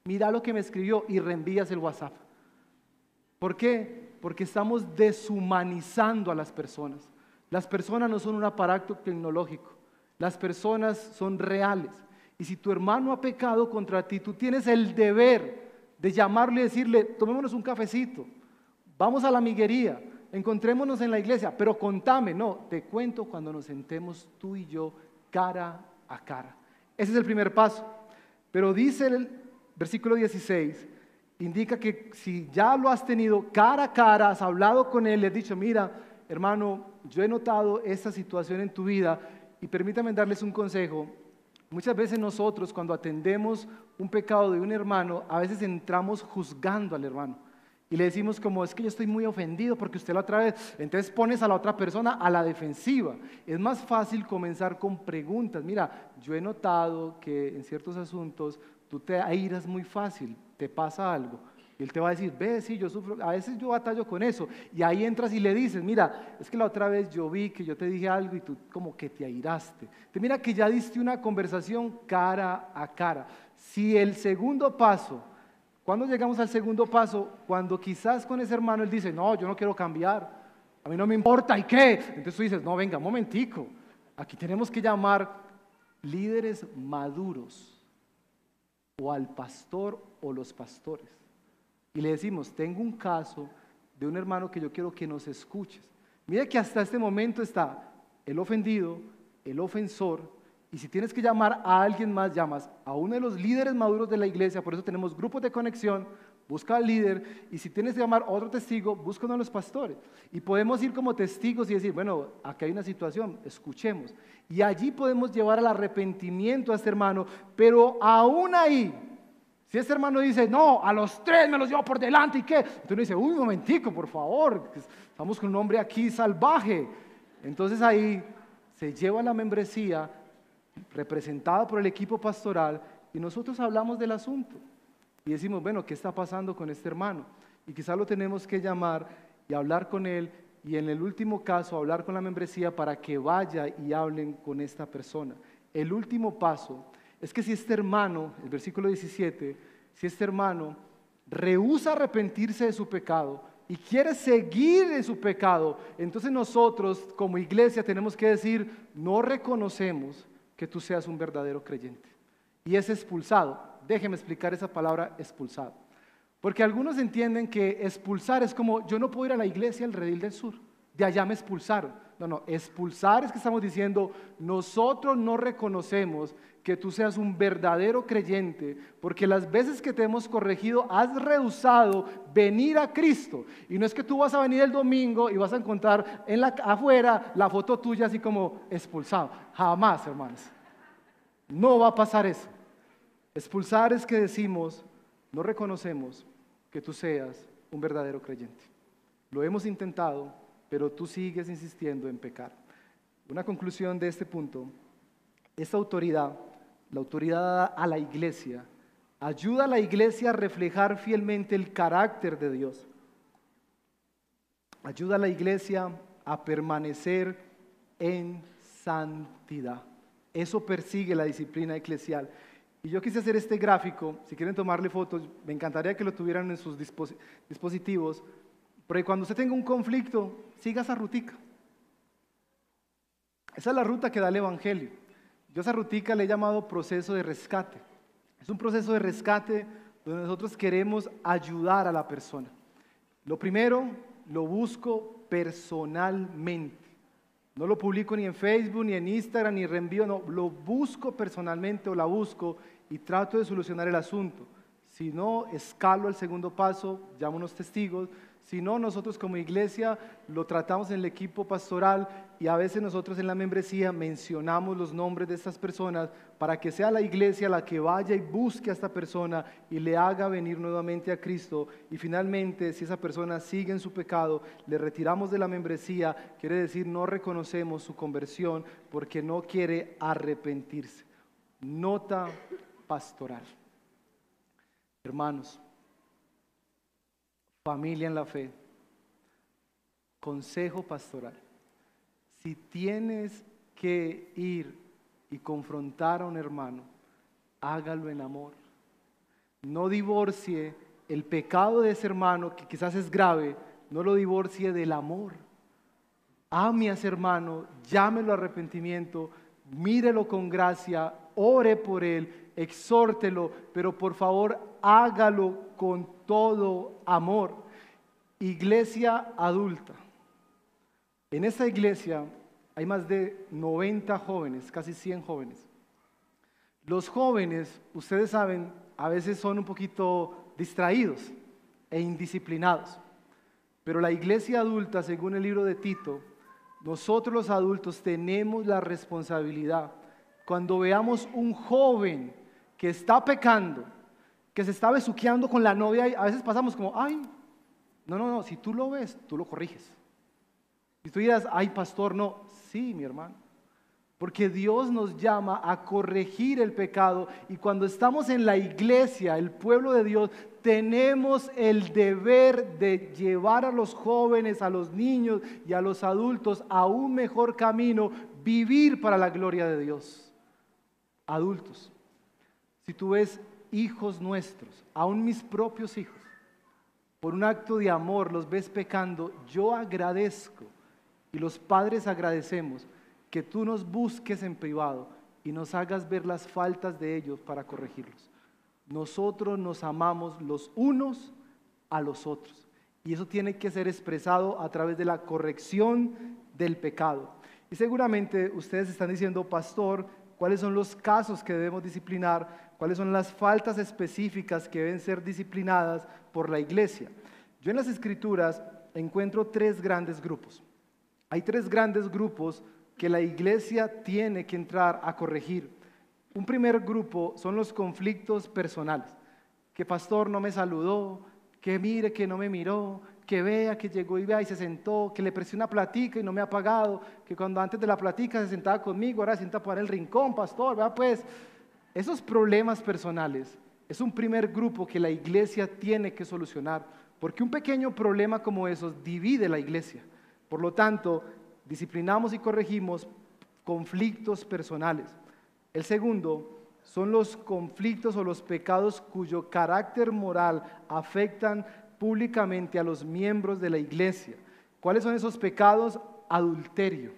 Speaker 1: Mira lo que me escribió y reenvías el WhatsApp. ¿Por qué? Porque estamos deshumanizando a las personas. Las personas no son un aparato tecnológico, las personas son reales. Y si tu hermano ha pecado contra ti, tú tienes el deber de llamarle y decirle, tomémonos un cafecito, vamos a la miguería, encontrémonos en la iglesia, pero contame, no, te cuento cuando nos sentemos tú y yo cara a cara. Ese es el primer paso. Pero dice el versículo 16, indica que si ya lo has tenido cara a cara, has hablado con él, le has dicho, mira, hermano, yo he notado esta situación en tu vida y permítame darles un consejo. Muchas veces nosotros cuando atendemos un pecado de un hermano, a veces entramos juzgando al hermano. Y le decimos como es que yo estoy muy ofendido porque usted lo otra vez, entonces pones a la otra persona a la defensiva. Es más fácil comenzar con preguntas. Mira, yo he notado que en ciertos asuntos tú te airas muy fácil te pasa algo. Y él te va a decir, ve, sí, yo sufro, a veces yo batallo con eso. Y ahí entras y le dices, mira, es que la otra vez yo vi que yo te dije algo y tú como que te airaste. Te mira que ya diste una conversación cara a cara. Si el segundo paso, cuando llegamos al segundo paso? Cuando quizás con ese hermano él dice, no, yo no quiero cambiar, a mí no me importa, ¿y qué? Entonces tú dices, no, venga, momentico, aquí tenemos que llamar líderes maduros o al pastor o los pastores. Y le decimos, tengo un caso de un hermano que yo quiero que nos escuches. Mire que hasta este momento está el ofendido, el ofensor, y si tienes que llamar a alguien más, llamas a uno de los líderes maduros de la iglesia, por eso tenemos grupos de conexión, busca al líder, y si tienes que llamar a otro testigo, busca uno de los pastores. Y podemos ir como testigos y decir, bueno, aquí hay una situación, escuchemos. Y allí podemos llevar al arrepentimiento a este hermano, pero aún ahí, si este hermano dice, no, a los tres me los llevo por delante y qué, entonces dice, uy, un momentico, por favor, estamos con un hombre aquí salvaje. Entonces ahí se lleva la membresía representada por el equipo pastoral y nosotros hablamos del asunto y decimos, bueno, ¿qué está pasando con este hermano? Y quizás lo tenemos que llamar y hablar con él y en el último caso hablar con la membresía para que vaya y hablen con esta persona. El último paso es que si este hermano, el versículo 17, si este hermano rehúsa arrepentirse de su pecado y quiere seguir en su pecado, entonces nosotros como iglesia tenemos que decir, no reconocemos que tú seas un verdadero creyente. Y es expulsado. Déjeme explicar esa palabra expulsado. Porque algunos entienden que expulsar es como, yo no puedo ir a la iglesia al redil del sur, de allá me expulsaron. No, no, expulsar es que estamos diciendo, nosotros no reconocemos que tú seas un verdadero creyente, porque las veces que te hemos corregido has rehusado venir a Cristo. Y no es que tú vas a venir el domingo y vas a encontrar en la, afuera la foto tuya así como expulsado. Jamás, hermanos. No va a pasar eso. Expulsar es que decimos, no reconocemos que tú seas un verdadero creyente. Lo hemos intentado, pero tú sigues insistiendo en pecar. una conclusión de este punto, esta autoridad, la autoridad a la iglesia, ayuda a la iglesia a reflejar fielmente el carácter de Dios. Ayuda a la iglesia a permanecer en santidad. Eso persigue la disciplina eclesial. Y yo quise hacer este gráfico, si quieren tomarle fotos, me encantaría que lo tuvieran en sus dispositivos, porque cuando usted tenga un conflicto, siga esa rutica. Esa es la ruta que da el Evangelio. Yo esa rutica le he llamado proceso de rescate. Es un proceso de rescate donde nosotros queremos ayudar a la persona. Lo primero, lo busco personalmente. No lo publico ni en Facebook, ni en Instagram, ni reenvío, no, lo busco personalmente o la busco y trato de solucionar el asunto. Si no, escalo al segundo paso, llamo unos testigos, si no, nosotros como iglesia lo tratamos en el equipo pastoral y a veces nosotros en la membresía mencionamos los nombres de estas personas para que sea la iglesia la que vaya y busque a esta persona y le haga venir nuevamente a Cristo. Y finalmente, si esa persona sigue en su pecado, le retiramos de la membresía, quiere decir no reconocemos su conversión porque no quiere arrepentirse. Nota pastoral. Hermanos, familia en la fe, consejo pastoral. Si tienes que ir y confrontar a un hermano, hágalo en amor. No divorcie el pecado de ese hermano, que quizás es grave, no lo divorcie del amor. Ame a ese hermano, llámelo a arrepentimiento, mírelo con gracia, ore por él, exhórtelo, pero por favor hágalo con todo amor. Iglesia adulta. En esta iglesia hay más de 90 jóvenes, casi 100 jóvenes. Los jóvenes, ustedes saben, a veces son un poquito distraídos e indisciplinados. Pero la iglesia adulta, según el libro de Tito, nosotros los adultos tenemos la responsabilidad. Cuando veamos un joven que está pecando, que se está besuqueando con la novia, a veces pasamos como, ay, no, no, no, si tú lo ves, tú lo corriges. Y tú dirás, ay, pastor, no, sí, mi hermano. Porque Dios nos llama a corregir el pecado y cuando estamos en la iglesia, el pueblo de Dios, tenemos el deber de llevar a los jóvenes, a los niños y a los adultos a un mejor camino, vivir para la gloria de Dios. Adultos, si tú ves hijos nuestros, aún mis propios hijos, por un acto de amor los ves pecando, yo agradezco y los padres agradecemos que tú nos busques en privado y nos hagas ver las faltas de ellos para corregirlos. Nosotros nos amamos los unos a los otros y eso tiene que ser expresado a través de la corrección del pecado. Y seguramente ustedes están diciendo, pastor, ¿cuáles son los casos que debemos disciplinar? cuáles son las faltas específicas que deben ser disciplinadas por la iglesia. Yo en las escrituras encuentro tres grandes grupos. Hay tres grandes grupos que la iglesia tiene que entrar a corregir. Un primer grupo son los conflictos personales. Que pastor no me saludó, que mire que no me miró, que vea que llegó y vea y se sentó, que le presté una platica y no me ha pagado, que cuando antes de la platica se sentaba conmigo, ahora se sienta para el rincón, pastor, vea pues, esos problemas personales es un primer grupo que la iglesia tiene que solucionar, porque un pequeño problema como esos divide la iglesia. Por lo tanto, disciplinamos y corregimos conflictos personales. El segundo son los conflictos o los pecados cuyo carácter moral afectan públicamente a los miembros de la iglesia. ¿Cuáles son esos pecados? Adulterio.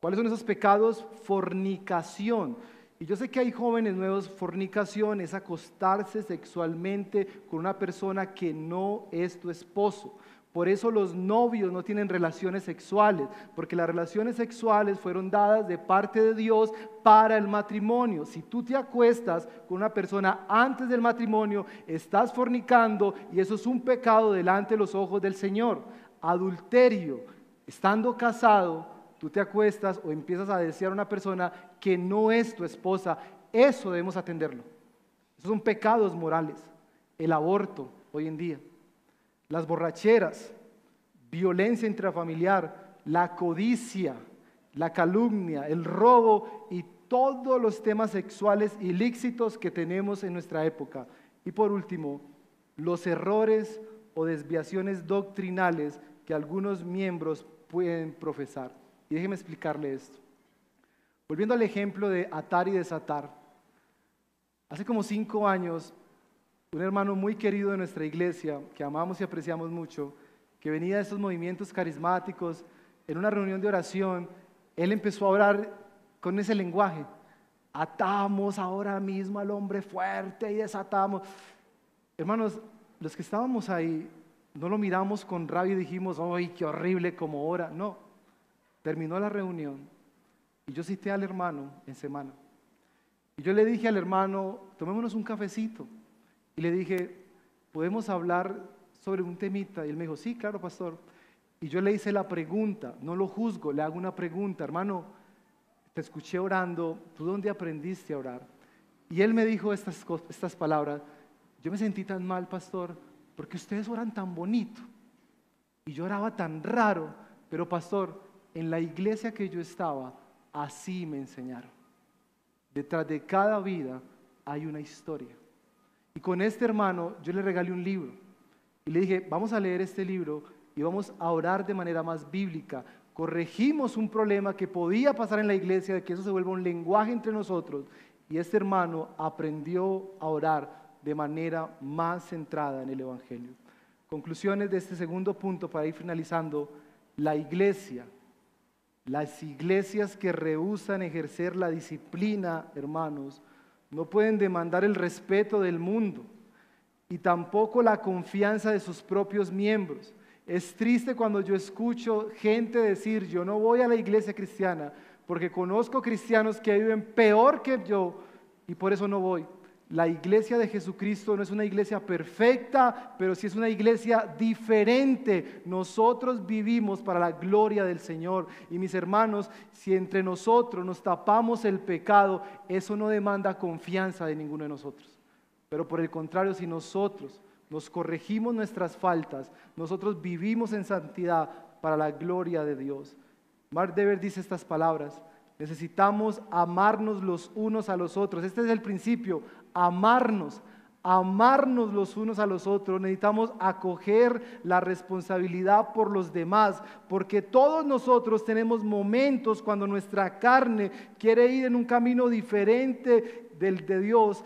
Speaker 1: ¿Cuáles son esos pecados? Fornicación. Y yo sé que hay jóvenes nuevos, fornicación es acostarse sexualmente con una persona que no es tu esposo. Por eso los novios no tienen relaciones sexuales, porque las relaciones sexuales fueron dadas de parte de Dios para el matrimonio. Si tú te acuestas con una persona antes del matrimonio, estás fornicando y eso es un pecado delante de los ojos del Señor. Adulterio, estando casado, tú te acuestas o empiezas a desear a una persona que no es tu esposa, eso debemos atenderlo. Esos son pecados morales. El aborto hoy en día, las borracheras, violencia intrafamiliar, la codicia, la calumnia, el robo y todos los temas sexuales ilícitos que tenemos en nuestra época. Y por último, los errores o desviaciones doctrinales que algunos miembros pueden profesar. Y déjeme explicarle esto. Volviendo al ejemplo de atar y desatar. Hace como cinco años, un hermano muy querido de nuestra iglesia, que amamos y apreciamos mucho, que venía de estos movimientos carismáticos, en una reunión de oración, él empezó a orar con ese lenguaje. Atamos ahora mismo al hombre fuerte y desatamos. Hermanos, los que estábamos ahí no lo miramos con rabia y dijimos, ¡ay, qué horrible como ora! No. Terminó la reunión y yo cité al hermano en semana. Y yo le dije al hermano, tomémonos un cafecito. Y le dije, ¿podemos hablar sobre un temita? Y él me dijo, sí, claro, pastor. Y yo le hice la pregunta, no lo juzgo, le hago una pregunta, hermano, te escuché orando, ¿tú dónde aprendiste a orar? Y él me dijo estas, estas palabras, yo me sentí tan mal, pastor, porque ustedes oran tan bonito. Y yo oraba tan raro, pero pastor, en la iglesia que yo estaba, así me enseñaron. Detrás de cada vida hay una historia. Y con este hermano yo le regalé un libro. Y le dije, vamos a leer este libro y vamos a orar de manera más bíblica. Corregimos un problema que podía pasar en la iglesia, de que eso se vuelva un lenguaje entre nosotros. Y este hermano aprendió a orar de manera más centrada en el Evangelio. Conclusiones de este segundo punto para ir finalizando. La iglesia, las iglesias que rehusan ejercer la disciplina, hermanos, no pueden demandar el respeto del mundo y tampoco la confianza de sus propios miembros. Es triste cuando yo escucho gente decir, yo no voy a la iglesia cristiana porque conozco cristianos que viven peor que yo y por eso no voy. La iglesia de Jesucristo no es una iglesia perfecta, pero sí es una iglesia diferente. Nosotros vivimos para la gloria del Señor. Y mis hermanos, si entre nosotros nos tapamos el pecado, eso no demanda confianza de ninguno de nosotros. Pero por el contrario, si nosotros nos corregimos nuestras faltas, nosotros vivimos en santidad para la gloria de Dios. Mark Dever dice estas palabras. Necesitamos amarnos los unos a los otros. Este es el principio, amarnos, amarnos los unos a los otros. Necesitamos acoger la responsabilidad por los demás, porque todos nosotros tenemos momentos cuando nuestra carne quiere ir en un camino diferente del de Dios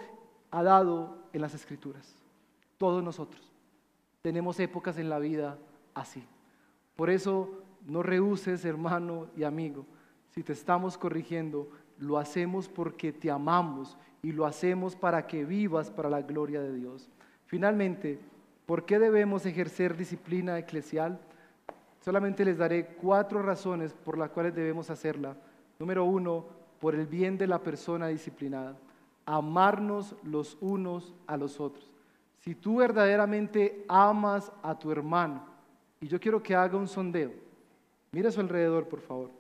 Speaker 1: ha dado en las escrituras. Todos nosotros tenemos épocas en la vida así. Por eso no rehuses, hermano y amigo si te estamos corrigiendo, lo hacemos porque te amamos y lo hacemos para que vivas para la gloria de Dios. Finalmente, ¿por qué debemos ejercer disciplina eclesial? Solamente les daré cuatro razones por las cuales debemos hacerla. Número uno, por el bien de la persona disciplinada. Amarnos los unos a los otros. Si tú verdaderamente amas a tu hermano, y yo quiero que haga un sondeo, mira a su alrededor, por favor.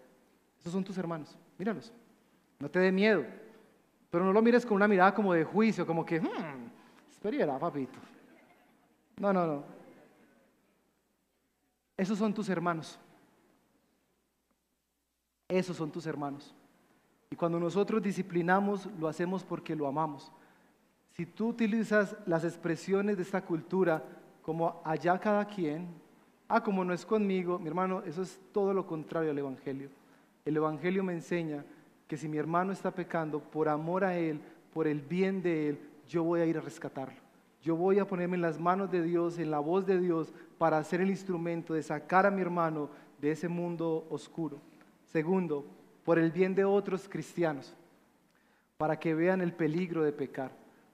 Speaker 1: Esos son tus hermanos. Míralos. No te dé miedo. Pero no lo mires con una mirada como de juicio, como que, hmm, espera, papito. No, no, no. Esos son tus hermanos. Esos son tus hermanos. Y cuando nosotros disciplinamos, lo hacemos porque lo amamos. Si tú utilizas las expresiones de esta cultura como allá cada quien, ah, como no es conmigo, mi hermano, eso es todo lo contrario al Evangelio. El Evangelio me enseña que si mi hermano está pecando, por amor a él, por el bien de él, yo voy a ir a rescatarlo. Yo voy a ponerme en las manos de Dios, en la voz de Dios, para ser el instrumento de sacar a mi hermano de ese mundo oscuro. Segundo, por el bien de otros cristianos, para que vean el peligro de pecar.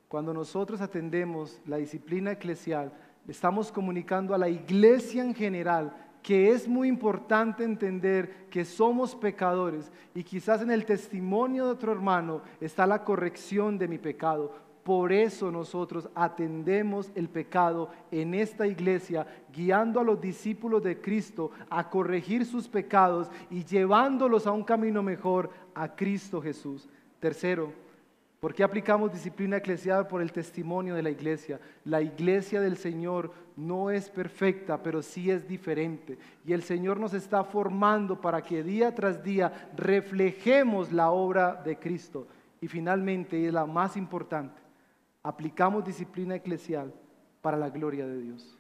Speaker 1: Cuando nosotros atendemos la disciplina eclesial, estamos comunicando a la iglesia en general que es muy importante entender que somos pecadores y quizás en el testimonio de otro hermano está la corrección de mi pecado. Por eso nosotros atendemos el pecado en esta iglesia, guiando a los discípulos de Cristo a corregir sus pecados y llevándolos a un camino mejor a Cristo Jesús. Tercero, ¿Por qué aplicamos disciplina eclesial? Por el testimonio de la iglesia. La iglesia del Señor no es perfecta, pero sí es diferente. Y el Señor nos está formando para que día tras día reflejemos la obra de Cristo. Y finalmente, y es la más importante, aplicamos disciplina eclesial para la gloria de Dios.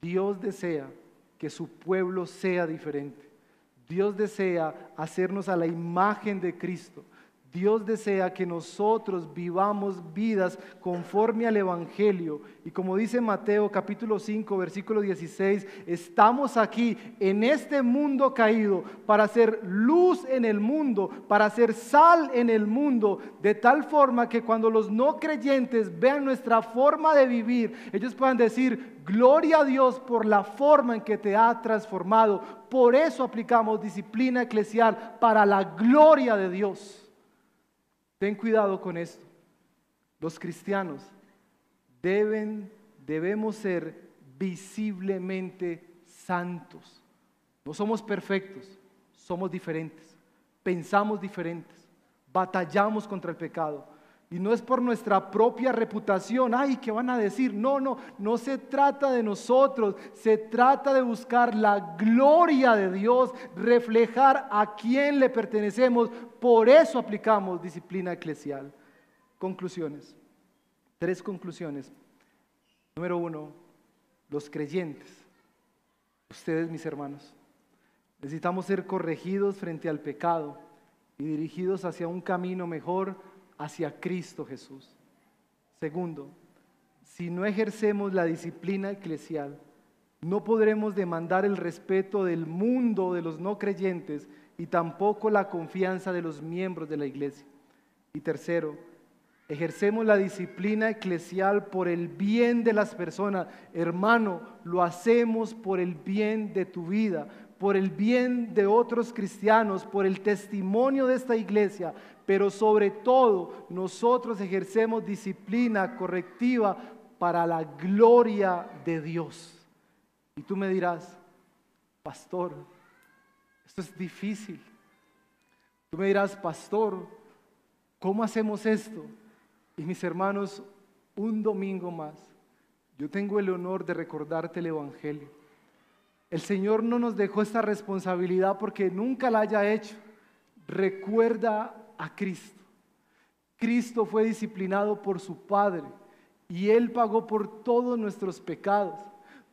Speaker 1: Dios desea que su pueblo sea diferente. Dios desea hacernos a la imagen de Cristo. Dios desea que nosotros vivamos vidas conforme al Evangelio. Y como dice Mateo capítulo 5, versículo 16, estamos aquí en este mundo caído para ser luz en el mundo, para ser sal en el mundo, de tal forma que cuando los no creyentes vean nuestra forma de vivir, ellos puedan decir, gloria a Dios por la forma en que te ha transformado. Por eso aplicamos disciplina eclesial para la gloria de Dios. Ten cuidado con esto. Los cristianos deben, debemos ser visiblemente santos. No somos perfectos, somos diferentes, pensamos diferentes, batallamos contra el pecado. Y no es por nuestra propia reputación, ay, ¿qué van a decir? No, no, no se trata de nosotros, se trata de buscar la gloria de Dios, reflejar a quién le pertenecemos. Por eso aplicamos disciplina eclesial. Conclusiones. Tres conclusiones. Número uno, los creyentes, ustedes mis hermanos, necesitamos ser corregidos frente al pecado y dirigidos hacia un camino mejor hacia Cristo Jesús. Segundo, si no ejercemos la disciplina eclesial, no podremos demandar el respeto del mundo de los no creyentes y tampoco la confianza de los miembros de la iglesia. Y tercero, ejercemos la disciplina eclesial por el bien de las personas. Hermano, lo hacemos por el bien de tu vida, por el bien de otros cristianos, por el testimonio de esta iglesia, pero sobre todo nosotros ejercemos disciplina correctiva para la gloria de Dios. Y tú me dirás, pastor, esto es difícil. Tú me dirás, pastor, ¿cómo hacemos esto? Y mis hermanos, un domingo más, yo tengo el honor de recordarte el Evangelio. El Señor no nos dejó esta responsabilidad porque nunca la haya hecho. Recuerda a Cristo. Cristo fue disciplinado por su Padre y Él pagó por todos nuestros pecados.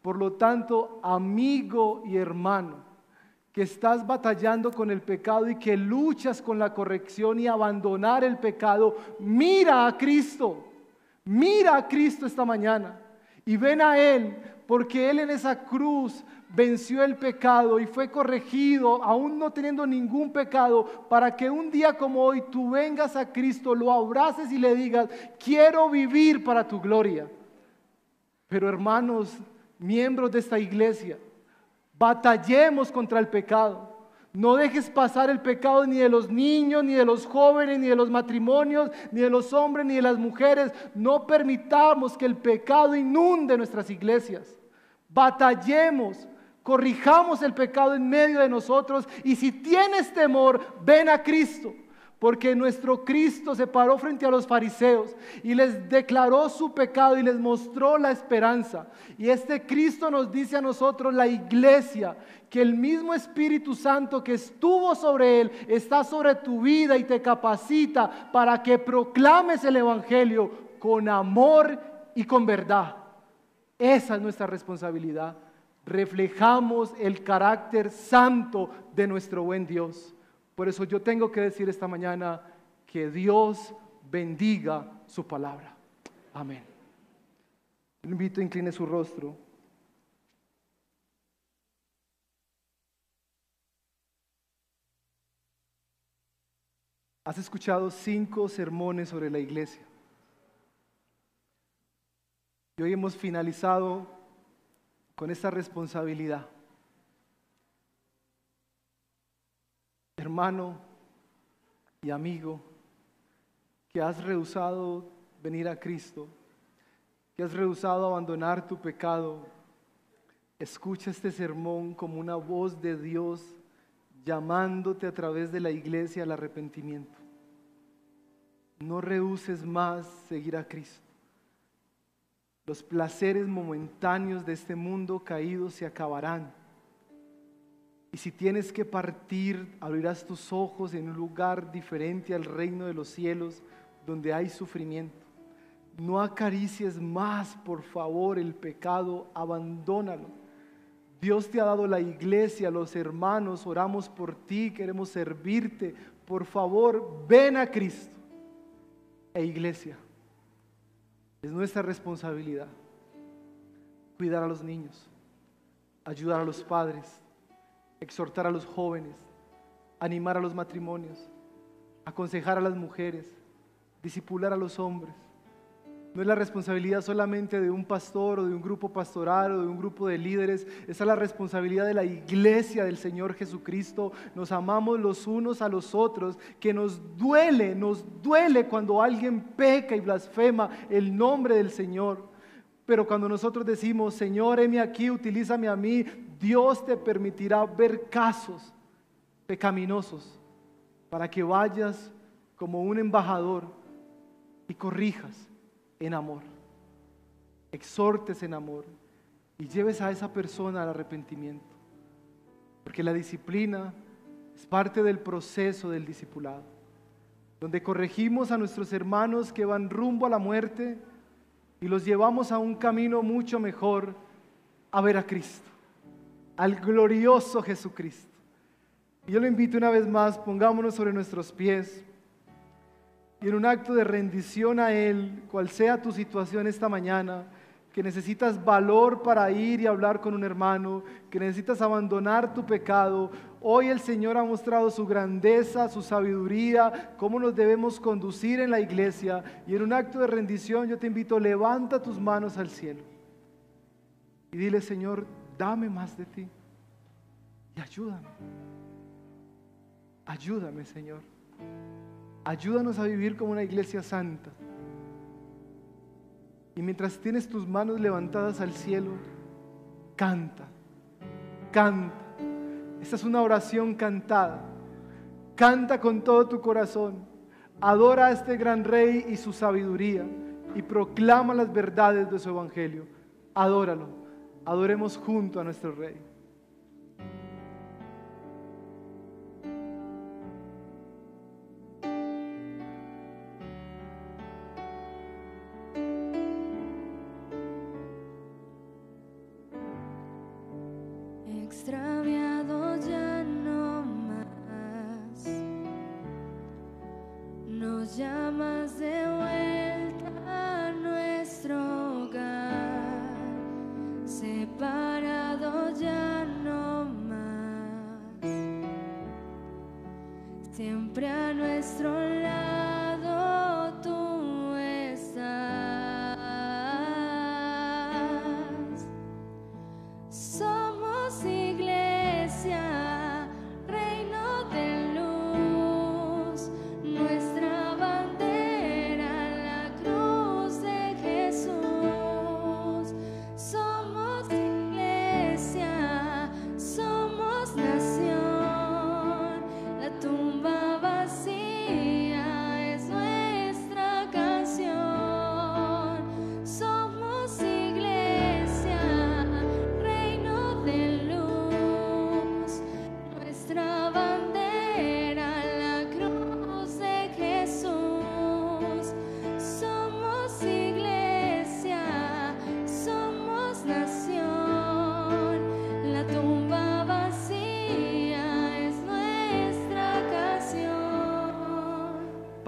Speaker 1: Por lo tanto, amigo y hermano, que estás batallando con el pecado y que luchas con la corrección y abandonar el pecado, mira a Cristo, mira a Cristo esta mañana y ven a Él, porque Él en esa cruz venció el pecado y fue corregido, aún no teniendo ningún pecado, para que un día como hoy tú vengas a Cristo, lo abraces y le digas, quiero vivir para tu gloria. Pero hermanos, miembros de esta iglesia, batallemos contra el pecado. No dejes pasar el pecado ni de los niños, ni de los jóvenes, ni de los matrimonios, ni de los hombres, ni de las mujeres. No permitamos que el pecado inunde nuestras iglesias. Batallemos, corrijamos el pecado en medio de nosotros y si tienes temor, ven a Cristo. Porque nuestro Cristo se paró frente a los fariseos y les declaró su pecado y les mostró la esperanza. Y este Cristo nos dice a nosotros, la iglesia, que el mismo Espíritu Santo que estuvo sobre él está sobre tu vida y te capacita para que proclames el Evangelio con amor y con verdad. Esa es nuestra responsabilidad. Reflejamos el carácter santo de nuestro buen Dios. Por eso yo tengo que decir esta mañana que Dios bendiga su palabra. Amén. Le invito a incline su rostro. Has escuchado cinco sermones sobre la iglesia. Y hoy hemos finalizado con esta responsabilidad. hermano y amigo que has rehusado venir a Cristo, que has rehusado abandonar tu pecado, escucha este sermón como una voz de Dios llamándote a través de la iglesia al arrepentimiento. no rehuses más seguir a Cristo. Los placeres momentáneos de este mundo caído se acabarán. Y si tienes que partir, abrirás tus ojos en un lugar diferente al reino de los cielos, donde hay sufrimiento. No acaricies más, por favor, el pecado, abandónalo. Dios te ha dado la iglesia, los hermanos, oramos por ti, queremos servirte. Por favor, ven a Cristo. E iglesia, es nuestra responsabilidad cuidar a los niños, ayudar a los padres, exhortar a los jóvenes, animar a los matrimonios, aconsejar a las mujeres, disipular a los hombres. No es la responsabilidad solamente de un pastor o de un grupo pastoral o de un grupo de líderes, esa es la responsabilidad de la iglesia del Señor Jesucristo. Nos amamos los unos a los otros, que nos duele, nos duele cuando alguien peca y blasfema el nombre del Señor. Pero cuando nosotros decimos, Señor, heme aquí, utilízame a mí, Dios te permitirá ver casos pecaminosos para que vayas como un embajador y corrijas en amor, exhortes en amor y lleves a esa persona al arrepentimiento. Porque la disciplina es parte del proceso del discipulado, donde corregimos a nuestros hermanos que van rumbo a la muerte y los llevamos a un camino mucho mejor, a ver a Cristo, al glorioso Jesucristo. Y yo lo invito una vez más, pongámonos sobre nuestros pies y en un acto de rendición a Él, cual sea tu situación esta mañana, que necesitas valor para ir y hablar con un hermano, que necesitas abandonar tu pecado. Hoy el Señor ha mostrado su grandeza, su sabiduría, cómo nos debemos conducir en la iglesia. Y en un acto de rendición yo te invito, levanta tus manos al cielo y dile, Señor, dame más de ti y ayúdame. Ayúdame, Señor. Ayúdanos a vivir como una iglesia santa. Y mientras tienes tus manos levantadas al cielo, canta, canta. Esta es una oración cantada. Canta con todo tu corazón. Adora a este gran rey y su sabiduría y proclama las verdades de su evangelio. Adóralo. Adoremos junto a nuestro rey. siempre a nuestro lado.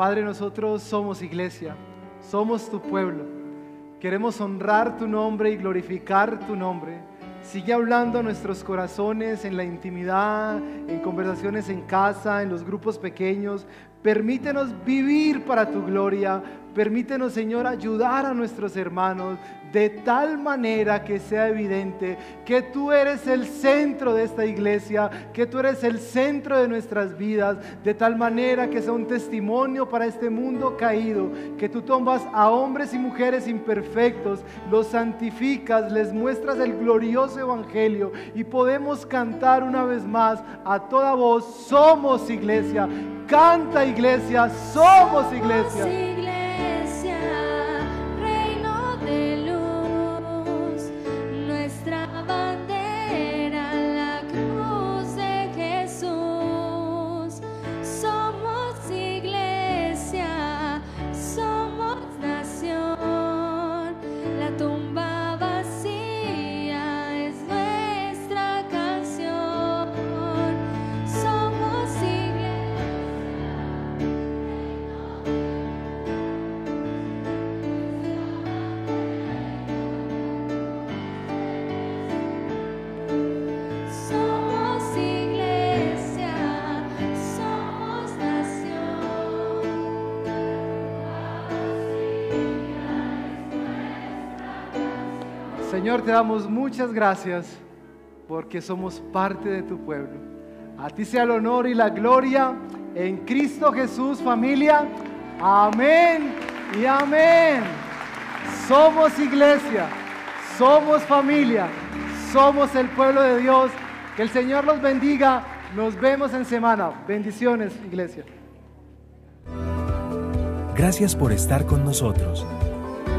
Speaker 1: Padre, nosotros somos iglesia, somos tu pueblo. Queremos honrar tu nombre y glorificar tu nombre. Sigue hablando a nuestros corazones en la intimidad, en conversaciones en casa, en los grupos pequeños. Permítenos vivir para tu gloria. Permítenos, Señor, ayudar a nuestros hermanos de tal manera que sea evidente que tú eres el centro de esta iglesia, que tú eres el centro de nuestras vidas, de tal manera que sea un testimonio para este mundo caído, que tú tomas a hombres y mujeres imperfectos, los santificas, les muestras el glorioso evangelio y podemos cantar una vez más a toda voz, somos iglesia, canta iglesia, somos iglesia. Te damos muchas gracias porque somos parte de tu pueblo. A ti sea el honor y la gloria en Cristo Jesús, familia. Amén y amén. Somos iglesia, somos familia, somos el pueblo de Dios. Que el Señor los bendiga. Nos vemos en semana. Bendiciones, iglesia.
Speaker 2: Gracias por estar con nosotros.